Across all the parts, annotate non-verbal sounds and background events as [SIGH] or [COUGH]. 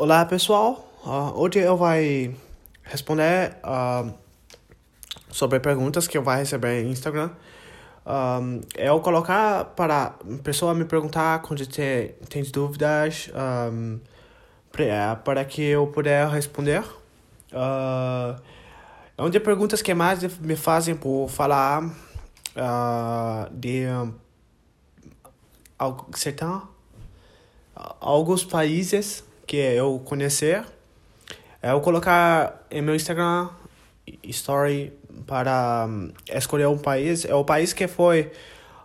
Olá pessoal, uh, hoje eu vou responder uh, sobre perguntas que eu vou receber no Instagram. Um, eu colocar para pessoa me perguntar quando tem, tem dúvidas um, para que eu puder responder. Uh, é uma das perguntas que mais me fazem por falar uh, de um, certain, alguns países que eu conhecer, é eu colocar em meu Instagram story para um, escolher um país. É o país que foi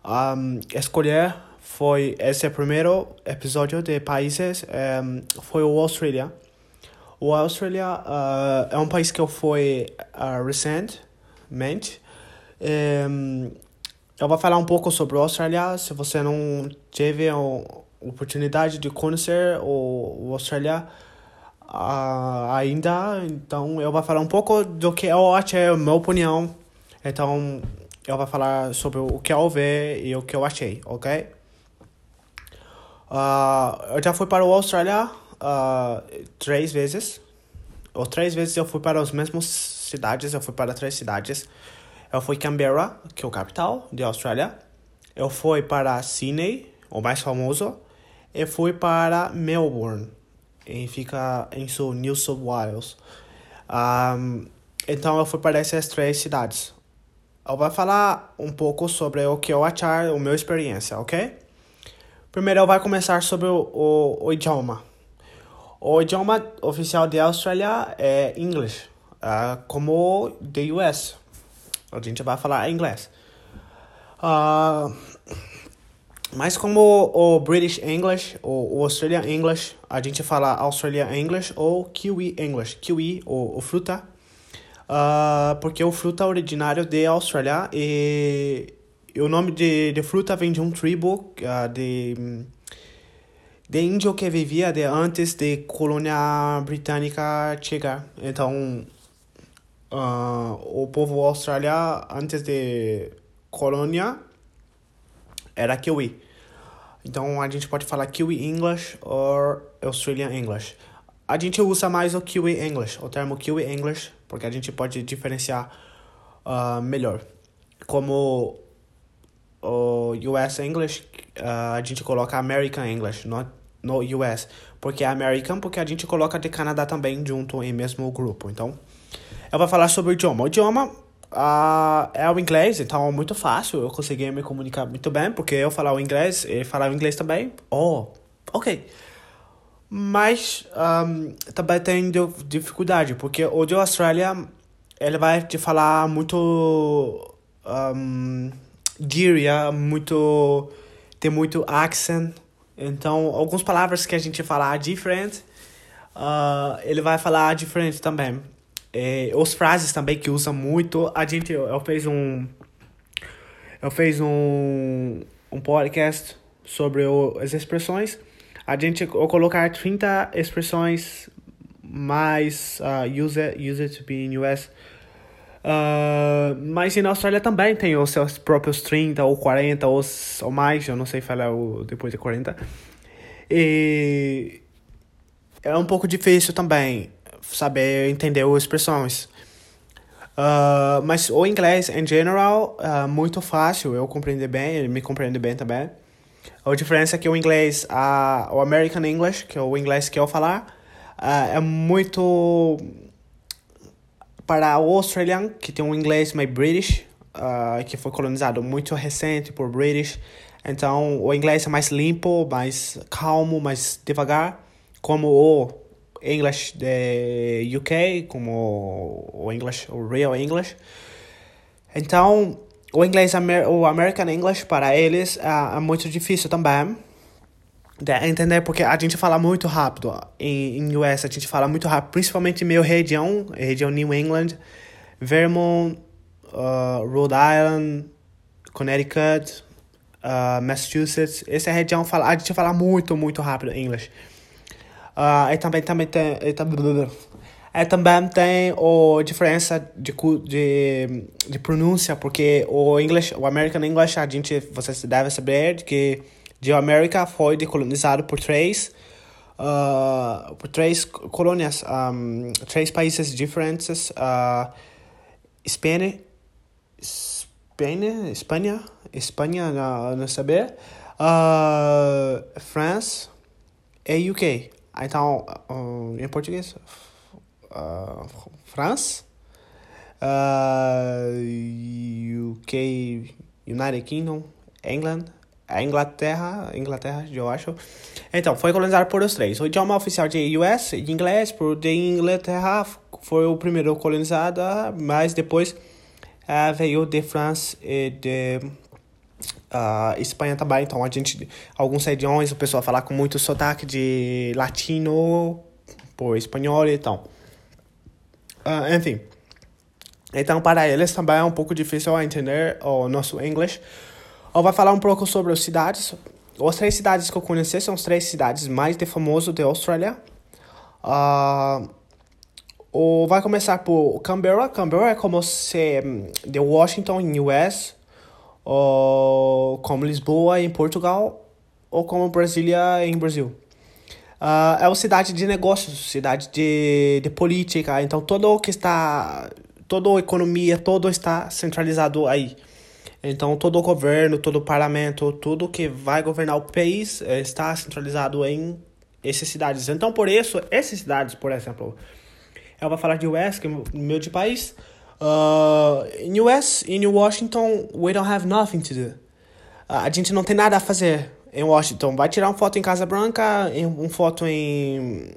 um, escolher foi esse primeiro episódio de países um, foi o Austrália. O Austrália uh, é um país que eu fui uh, recentemente. Um, eu vou falar um pouco sobre a Austrália. Se você não teve oportunidade de conhecer o, o Austrália uh, ainda, então eu vou falar um pouco do que eu achei, a minha opinião. Então eu vou falar sobre o que eu vi e o que eu achei, ok? Uh, eu já fui para o Austrália uh, três vezes. Ou três vezes eu fui para as mesmas cidades, eu fui para três cidades. Eu fui Canberra, que é o capital de Austrália. Eu fui para Sydney, o mais famoso e fui para Melbourne, e fica em sul, New South Wales. Um, então eu fui para essas três cidades. Eu vou falar um pouco sobre o que eu achar, a minha experiência, ok? Primeiro eu vou começar sobre o, o, o idioma. O idioma oficial da Austrália é inglês, uh, como the US. A gente vai falar inglês. Uh, mas como o British English ou o Australian English, a gente fala Australian English ou Kiwi English. Kiwi, o, o fruta, uh, porque o fruta é originário de Austrália e, e, o nome de, de fruta vem de um tribo uh, de, de índio que vivia de antes de colônia britânica chegar. Então, uh, o povo australiano antes de colônia era Kiwi. Então a gente pode falar Kiwi English ou Australian English. A gente usa mais o Kiwi English, o termo Kiwi English, porque a gente pode diferenciar uh, melhor. Como o US English, uh, a gente coloca American English no, no US. Porque é American, porque a gente coloca de Canadá também junto em mesmo grupo. Então, eu vou falar sobre o idioma. O idioma Uh, é o inglês, então é muito fácil. Eu consegui me comunicar muito bem, porque eu falava inglês, ele falava inglês também. Oh, ok. Mas um, também tem dificuldade, porque o de Austrália, ele vai te falar muito um, gíria, muito tem muito accent. Então, algumas palavras que a gente fala diferente, uh, ele vai falar diferente também. É, os frases também que usa muito. A gente, eu, fiz um. Eu fiz um, um podcast sobre o, as expressões. A gente, eu colocar 30 expressões mais uh, user, user to be in US. Uh, mas na Austrália também tem os seus próprios 30 ou 40 ou, ou mais, eu não sei falar o, depois de 40. E é um pouco difícil também saber entender as expressões. Uh, mas o inglês, em geral, é uh, muito fácil eu compreender bem, ele me compreende bem também. A diferença é que o inglês, uh, o American English, que é o inglês que eu falar, uh, é muito para o Australian, que tem um inglês mais British, uh, que foi colonizado muito recente por British. Então, o inglês é mais limpo, mais calmo, mais devagar, como o English de UK, como o English, o Real English. Então, o inglês, o American English para eles é, é muito difícil também de entender porque a gente fala muito rápido em, em US a gente fala muito rápido principalmente minha região região New England Vermont uh, Rhode Island Connecticut uh, Massachusetts essa região fala a gente fala muito muito rápido inglês Uh, e também, também tem. E também, e também tem a diferença de, de, de pronúncia, porque o English, o American English, a gente, você deve saber que de América foi decolonizado por três uh, por três colônias, um, três países diferentes, uh, Espanha, Espanha, Espanha, Espanha, não, não saber, uh, France e UK. Então, em português, uh, France, uh, UK, United Kingdom, England, Inglaterra, Inglaterra, eu acho. Então, foi colonizado por os três. O idioma oficial de US, de inglês, por de Inglaterra, foi o primeiro colonizado, mas depois uh, veio de França e de Espanha também. Então, a gente, alguns idiomas, o pessoal fala com muito sotaque de latino, por espanhol então. Uh, enfim. Então, para eles também é um pouco difícil entender o nosso inglês. Eu vou falar um pouco sobre as cidades. As três cidades que eu conheci são as três cidades mais famosas da Austrália. Uh, ou vai começar por Canberra. Canberra é como se hum, de Washington em US, ou como Lisboa em Portugal, ou como Brasília em Brasil. Uh, é uma cidade de negócios, cidade de, de política. Então todo o que está, toda a economia, todo está centralizado aí. Então, todo o governo, todo o parlamento, tudo que vai governar o país eh, está centralizado em essas cidades. Então, por isso, essas cidades, por exemplo, eu vou falar de US, que é meu de país. Uh, in US, in Washington, we don't have nothing to do. Uh, a gente não tem nada a fazer em Washington. Vai tirar uma foto em Casa Branca, uma foto em,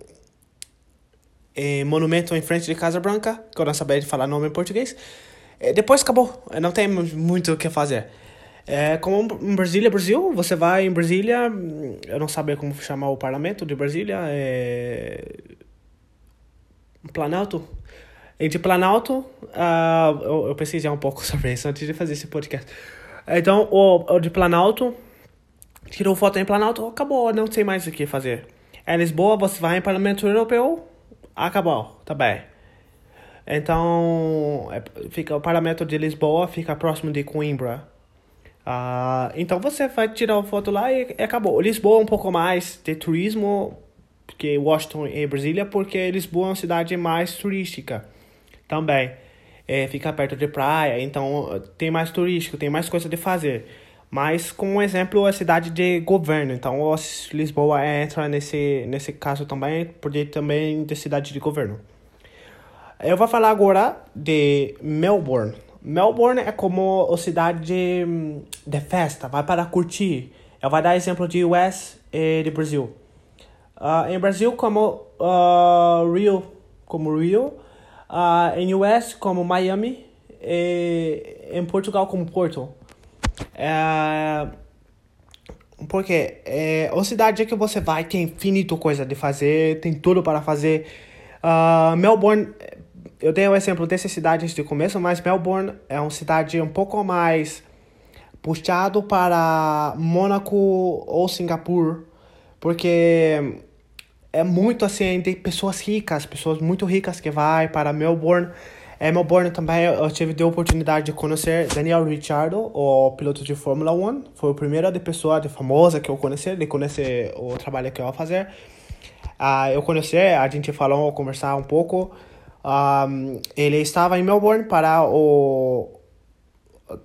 em monumento em frente de Casa Branca, que eu não sabia de falar nome em português. É, depois acabou, não tem muito o que fazer. É, como em Brasília, Brasil, você vai em Brasília, eu não sabia como chamar o parlamento de Brasília, é... Planalto? Entre Planalto, uh, eu, eu pesquisei um pouco [LAUGHS] sobre isso antes de fazer esse podcast. Então, o, o de Planalto, tirou foto em Planalto, acabou, não sei mais o que fazer. Em Lisboa, você vai em Parlamento Europeu, acabou, tá bem. Então, é, fica o parlamento de Lisboa fica próximo de Coimbra. Uh, então você vai tirar foto lá e, e acabou. Lisboa é um pouco mais de turismo que Washington e Brasília, porque Lisboa é uma cidade mais turística também. É, fica perto de praia, então tem mais turístico, tem mais coisa de fazer. Mas, como exemplo, a cidade de governo. Então, Lisboa entra nesse, nesse caso também, porque também de cidade de governo. Eu vou falar agora de Melbourne. Melbourne é como a cidade de, de festa, vai para curtir. Eu vou dar exemplo de US e de Brasil. Uh, em Brasil, como uh, Rio, como Rio. Uh, em US, como Miami. E em Portugal, como Porto. É, porque é a cidade que você vai tem infinito coisa de fazer, tem tudo para fazer. Uh, Melbourne eu dei o um exemplo dessas cidades de começo, mas Melbourne é uma cidade um pouco mais puxado para Mônaco ou Singapura, porque é muito assim de pessoas ricas, pessoas muito ricas que vai para Melbourne. É Melbourne também eu tive a oportunidade de conhecer Daniel Ricciardo, o piloto de Fórmula 1. Foi o primeiro de pessoa de famosa que eu conheci, de conhecer o trabalho que eu ia fazer. Uh, eu conheci, a gente falou, conversar um pouco. Um, ele estava em Melbourne para o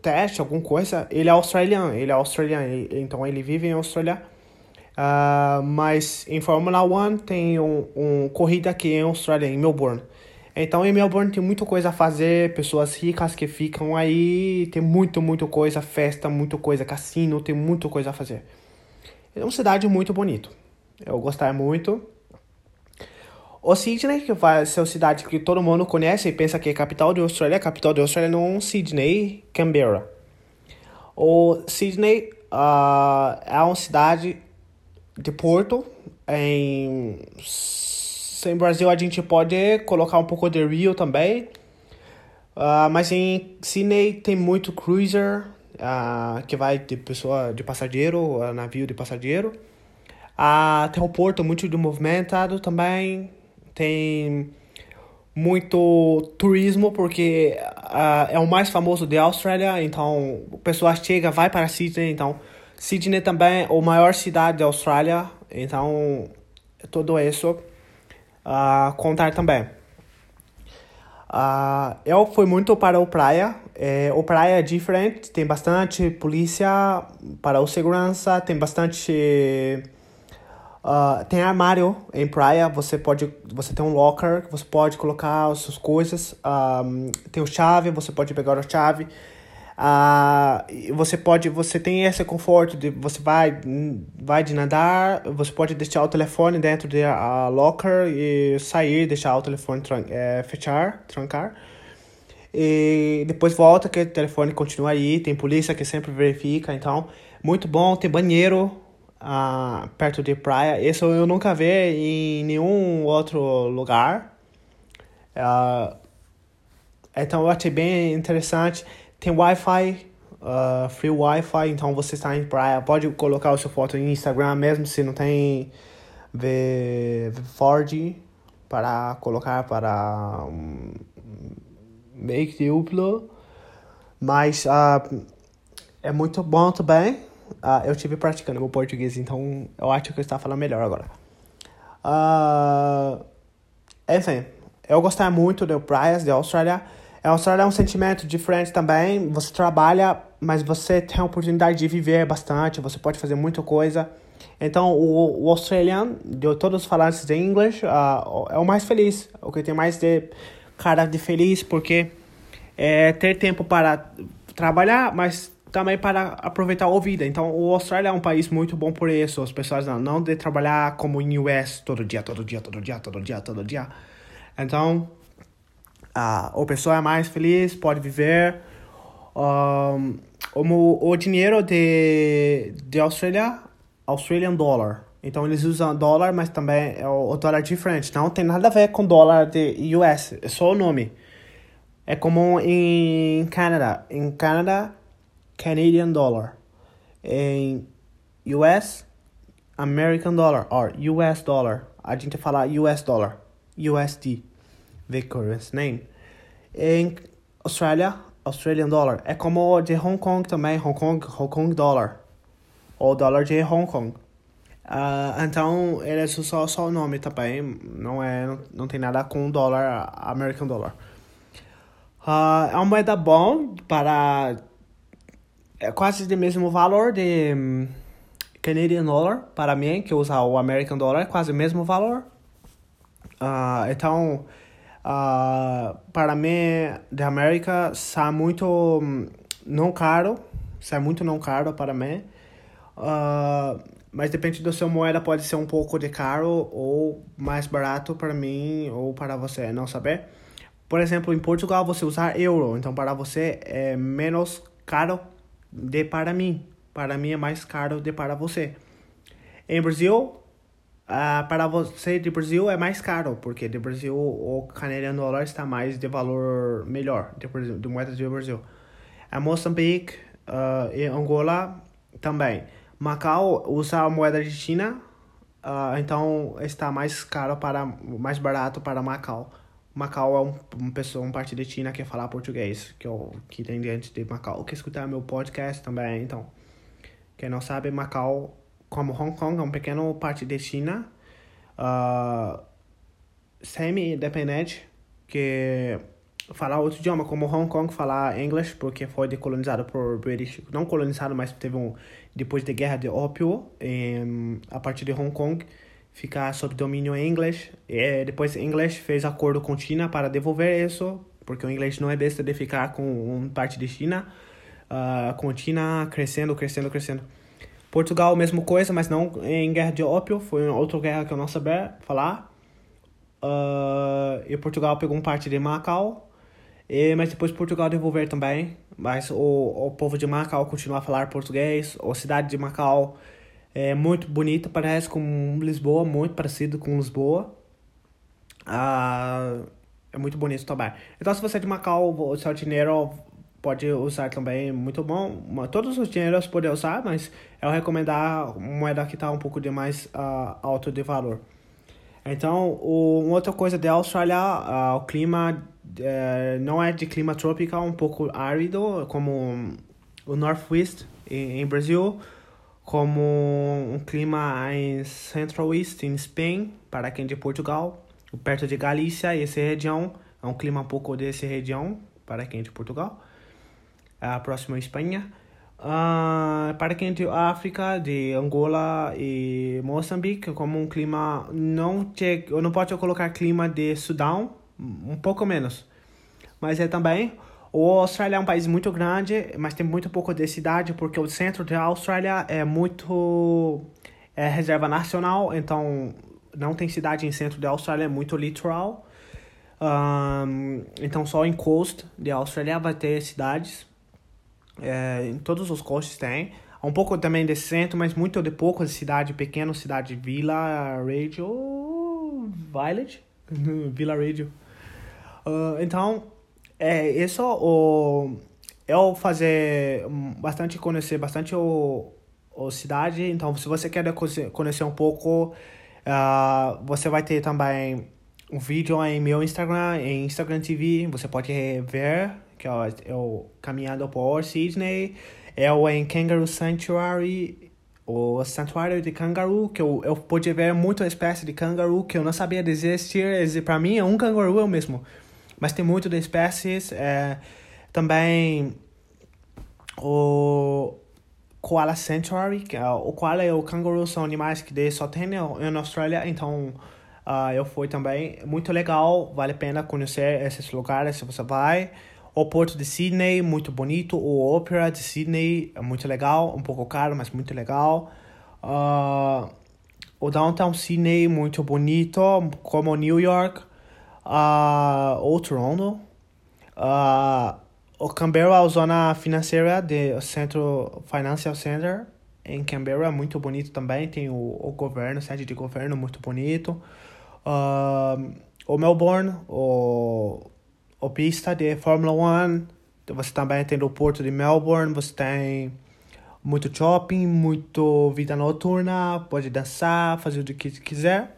teste, alguma coisa. Ele é australiano, ele é australiano, então ele vive em Austrália. Uh, mas em Fórmula 1 tem um, um corrida aqui em Austrália, em Melbourne. Então em Melbourne tem muita coisa a fazer, pessoas ricas que ficam aí, tem muito, muito coisa, festa, muita coisa, cassino, tem muita coisa a fazer. É uma cidade muito bonita. Eu gostei muito. O Sydney, que vai ser a cidade que todo mundo conhece e pensa que é capital da Austrália, a capital da Austrália não é Sydney, Canberra. O Sydney uh, é uma cidade de porto. Em, em Brasil a gente pode colocar um pouco de Rio também. Uh, mas em Sydney tem muito cruiser, uh, que vai de pessoa de passageiro, navio de passageiro. tem um porto muito movimentado também tem muito turismo porque uh, é o mais famoso da Austrália, então o pessoal chega, vai para Sydney, então Sydney também é a maior cidade da Austrália, então tudo isso uh, contar também. Uh, eu fui muito para o praia. É, o praia é diferente, tem bastante polícia para o segurança, tem bastante Uh, tem armário em praia, você pode, você tem um locker, você pode colocar as suas coisas, um, tem o chave, você pode pegar a chave, uh, você pode, você tem esse conforto de, você vai, vai de nadar, você pode deixar o telefone dentro do uh, locker e sair, deixar o telefone tran é, fechar, trancar, e depois volta que o telefone continua aí, tem polícia que sempre verifica, então, muito bom, tem banheiro, ah, perto de praia. Isso eu nunca vi em nenhum outro lugar. Ah, então eu achei bem interessante. Tem Wi-Fi, uh, free Wi-Fi, então você está em praia, pode colocar a sua foto em Instagram mesmo se não tem v, Ford para colocar para um, make duplo. Mas uh, é muito bom também. Uh, eu tive praticando meu português, então eu acho que eu estava falando melhor agora. Uh, enfim, eu gostei muito de praias da Austrália. A Austrália é um sentimento diferente também. Você trabalha, mas você tem a oportunidade de viver bastante. Você pode fazer muita coisa. Então, o, o australiano, de todos os falantes de inglês, uh, é o mais feliz. O que tem mais de cara de feliz, porque é ter tempo para trabalhar, mas também para aproveitar a vida. Então, o Austrália é um país muito bom por isso. As pessoas não, não de trabalhar como em US todo dia, todo dia, todo dia, todo dia, todo dia. Então, a pessoa é mais feliz, pode viver. Um, o, o dinheiro de, de Austrália, Australian dollar. Então, eles usam dólar, mas também é o, o dólar diferente. Não tem nada a ver com dólar de US, é só o nome. É como em Canadá. Em Canadá, Canadian dollar. Em US, American dollar, or US dollar. A gente fala US dollar, USD, currency name. Em Austrália, Australian dollar. É como o de Hong Kong também, Hong Kong, Hong Kong dollar. Ou dólar de Hong Kong. Uh, então, eles usam só o nome também, não, é, não, não tem nada com dólar, American dollar. Uh, é uma moeda bom para é quase do mesmo valor de um, Canadian dollar para mim, que usa o American dollar, é quase o mesmo valor. Uh, então, uh, para mim, de América, sai muito um, não caro, sai muito não caro para mim. Uh, mas depende do seu moeda, pode ser um pouco de caro ou mais barato para mim ou para você, não saber. Por exemplo, em Portugal você usar euro, então para você é menos caro de para mim. Para mim é mais caro de para você. Em Brasil, uh, para você de Brasil é mais caro, porque de Brasil o canadiano dólar está mais de valor melhor, de, de moeda de Brasil. A Moçambique uh, e Angola também. Macau usa a moeda de China, uh, então está mais caro para mais barato para Macau. Macau é um, uma pessoa, um parte de China que fala português, que, eu, que tem diante de Macau, que escutar meu podcast também, então. Quem não sabe, Macau, como Hong Kong, é um pequeno parte de China, uh, semi-independente, que fala outro idioma, como Hong Kong falar inglês, porque foi decolonizado por British, não colonizado, mas teve um, depois da guerra de ópio, a partir de Hong Kong, ficar sob domínio inglês. E depois inglês fez acordo com China para devolver isso, porque o inglês não é besta de ficar com um parte de China, uh, com China crescendo, crescendo, crescendo. Portugal, mesma coisa, mas não em guerra de ópio, foi outra guerra que eu não sabia falar. Uh, e Portugal pegou um parte de Macau, e, mas depois Portugal devolver também. Mas o, o povo de Macau continua a falar português, a cidade de Macau é muito bonita, parece com Lisboa, muito parecido com Lisboa. Ah, é muito bonito também. Então, se você é de Macau, o seu dinheiro pode usar também, muito bom. Todos os dinheiros podem usar, mas eu recomendar moeda que está um pouco de mais uh, alto de valor. Então, o, uma outra coisa da Austrália, uh, o clima uh, não é de clima tropical, um pouco árido, como o Northwest em, em Brasil como um clima em Central East, em Spain, para quem é de Portugal, perto de Galícia, essa região é um clima um pouco dessa região, para quem é de Portugal. A próxima é Espanha. Uh, para quem é de África, de Angola e Moçambique, como um clima não te, eu não posso colocar clima de Sudão, um pouco menos. Mas é também o Austrália é um país muito grande, mas tem muito pouco de cidade, porque o centro da Austrália é muito é reserva nacional, então não tem cidade em centro da Austrália, é muito litoral. Um, então só em coast da Austrália vai ter cidades. É, em todos os coastes tem. Um pouco também de centro, mas muito de pouco de cidade pequena, cidade Villa Radio Village, [LAUGHS] Villa Radio. Uh, então é, isso o eu fazer bastante conhecer bastante o, o cidade. Então, se você quer conhecer um pouco, uh, você vai ter também um vídeo em meu Instagram, em Instagram TV. Você pode ver que eu, eu caminhando por Sydney. Eu em Kangaroo Sanctuary, o santuário de canguru, que eu, eu pude ver muita espécie de canguru que eu não sabia existir. Para mim, é um canguru eu mesmo mas tem muito de espécies. É, também o Koala Sanctuary, que é, o koala e o canguru são animais que só tem na Austrália, então uh, eu fui também. Muito legal, vale a pena conhecer esses lugares se você vai. O Porto de Sydney, muito bonito. O Opera de Sydney, muito legal. Um pouco caro, mas muito legal. Uh, o Downtown Sydney, muito bonito, como New York uh, ou Toronto. Uh, o Canberra a zona financeira do Centro Financial Center em Canberra, muito bonito também. Tem o, o governo, sede de governo muito bonito. Uh, o Melbourne, o, o pista de Fórmula 1. Você também tem o porto de Melbourne, você tem muito shopping, muito vida noturna, pode dançar, fazer o que quiser.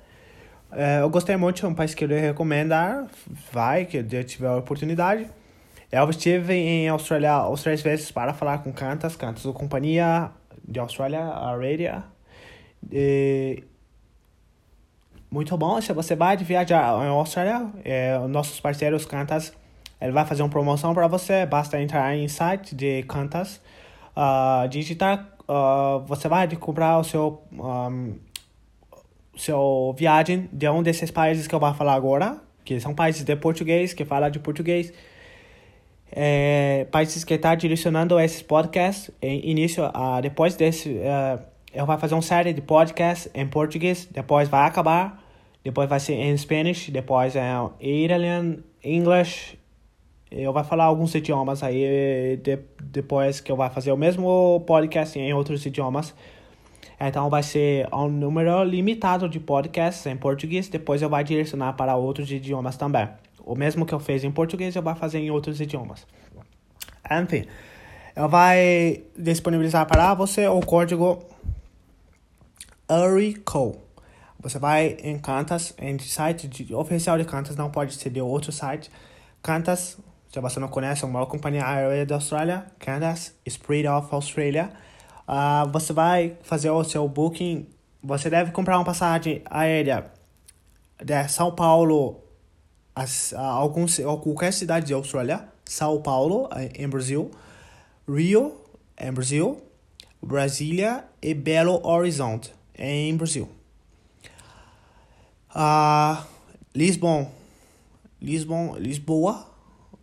É, eu gostei muito, é um país que eu recomendar. Vai, que eu tiver a oportunidade. Eu estive em Austrália os três vezes para falar com Cantas, Cantas, a companhia de Austrália, a Radio. E... Muito bom, se você vai viajar em Austrália, é, nossos parceiros Cantas, ele vai fazer uma promoção para você, basta entrar em site de Cantas, uh, digitar, uh, você vai comprar o seu um, seu viagem de um desses países que eu vou falar agora, que são países de português, que falam de português, é, países que estão tá direcionando esses podcasts, em início, uh, depois desse, uh, eu vou fazer uma série de podcasts em português, depois vai acabar, depois vai ser em Spanish, depois em Italian, English, eu vou falar alguns idiomas aí, de, depois que eu vou fazer o mesmo podcast em outros idiomas, então vai ser um número limitado de podcasts em português, depois eu vou direcionar para outros idiomas também. O mesmo que eu fiz em português, eu vou fazer em outros idiomas. Enfim, eu vou disponibilizar para você o código URICO. Você vai em Cantas, em site de, oficial de Cantas, não pode ser de outro site. Cantas, se você não conhece, é a maior companhia aérea da Austrália, Cantas, Spirit of Australia uh, você vai fazer o seu booking, você deve comprar uma passagem aérea de São Paulo a, a, alguns, a qualquer cidade da Austrália, São Paulo, em Brasil, Rio, em Brasil, Brasília e Belo Horizonte, em Brasil. Uh, Lisbon, Lisbon, Lisboa,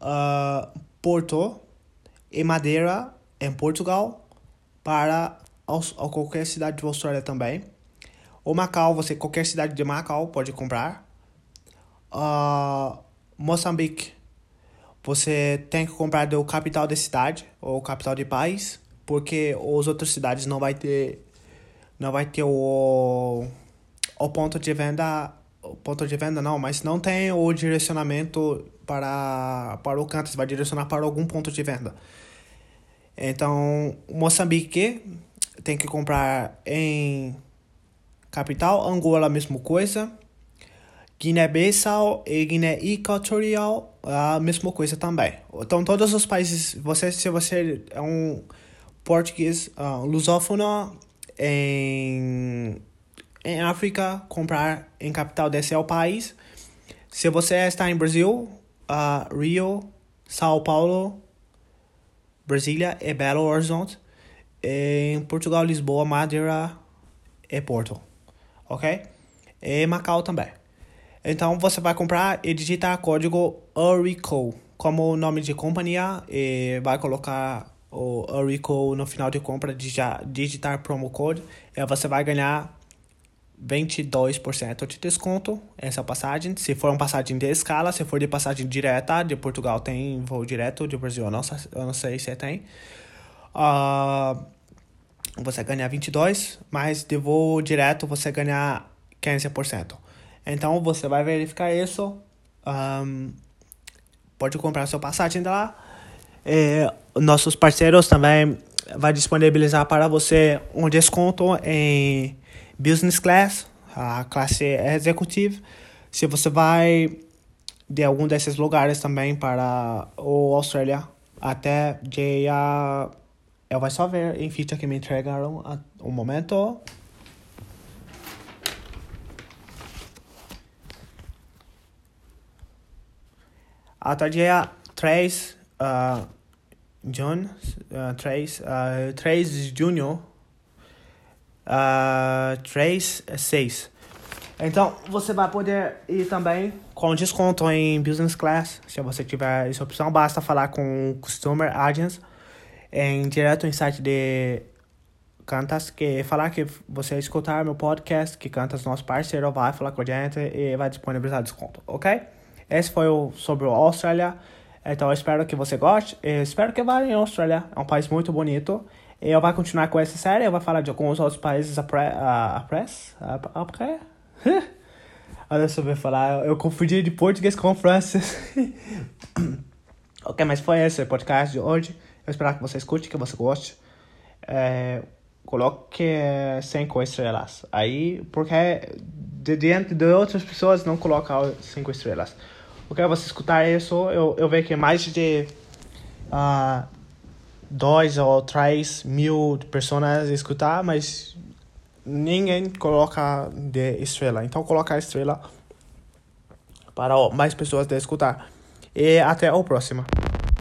uh, Porto e Madeira, em Portugal, para a qualquer cidade da Austrália também. O Macau, você qualquer cidade de Macau pode comprar. Uh, Moçambique, você tem que comprar do capital da cidade ou capital de país, porque as outras cidades não vai ter não vai ter o o ponto de venda o ponto de venda não, mas não tem o direcionamento para para o canto, você vai direcionar para algum ponto de venda. Então, Moçambique tem que comprar em capital, Angola, mesma coisa. Guiné-Bissau e Guiné Equatorial, a mesma coisa também. Então, todos os países, você, se você é um português uh, lusófono, em, em África, comprar em capital desse é o país. Se você está em Brasil, uh, Rio, São Paulo, Brasília e Belo Horizonte. Em Portugal, Lisboa, Madeira e Porto. Ok? E Macau também. Então você vai comprar e digitar código URICO como nome de companhia e vai colocar o URICO no final de compra, digitar promo code e você vai ganhar 22% de desconto essa passagem. Se for uma passagem de escala, se for de passagem direta, de Portugal tem voo direto, de Brasil eu não, eu não sei se tem. Uh, você ganha 22, mas de voo direto você ganha 15%. Então você vai verificar isso. Um, pode comprar sua passagem lá. E nossos parceiros também vai disponibilizar para você um desconto em business class, a classe executive. Se você vai de algum desses lugares também para o Austrália, até dia. Eu vou só ver em ficha que me entregaram um momento. Até dia 3 uh, June, uh, 3, uh, 3 de junho uh, 3, 6. Então, você vai poder ir também com desconto em Business Class. Se você tiver essa opção, basta falar com Customer Agents em direto no site de Cantas, que falar que você escutar meu podcast, que Cantas, nosso parceiro, vai falar com a gente e vai disponibilizar desconto, ok? Esse foi o sobre a Austrália. Então, espero que você goste. Eu espero que vá em Austrália. É um país muito bonito. Eu vou continuar com essa série, eu vou falar de alguns outros países après. Après? [LAUGHS] Olha só, eu falar, eu confundi de português com francês. [LAUGHS] ok, mas foi esse podcast de hoje. Eu espero que você escute, que você goste. É, coloque cinco estrelas. Aí, porque de diante de outras pessoas não coloca cinco estrelas. Ok, você escutar isso, eu, eu vejo que mais de. Uh, dois ou três mil pessoas escutar, mas ninguém coloca de estrela. Então coloca a estrela para mais pessoas de escutar. E até o próximo.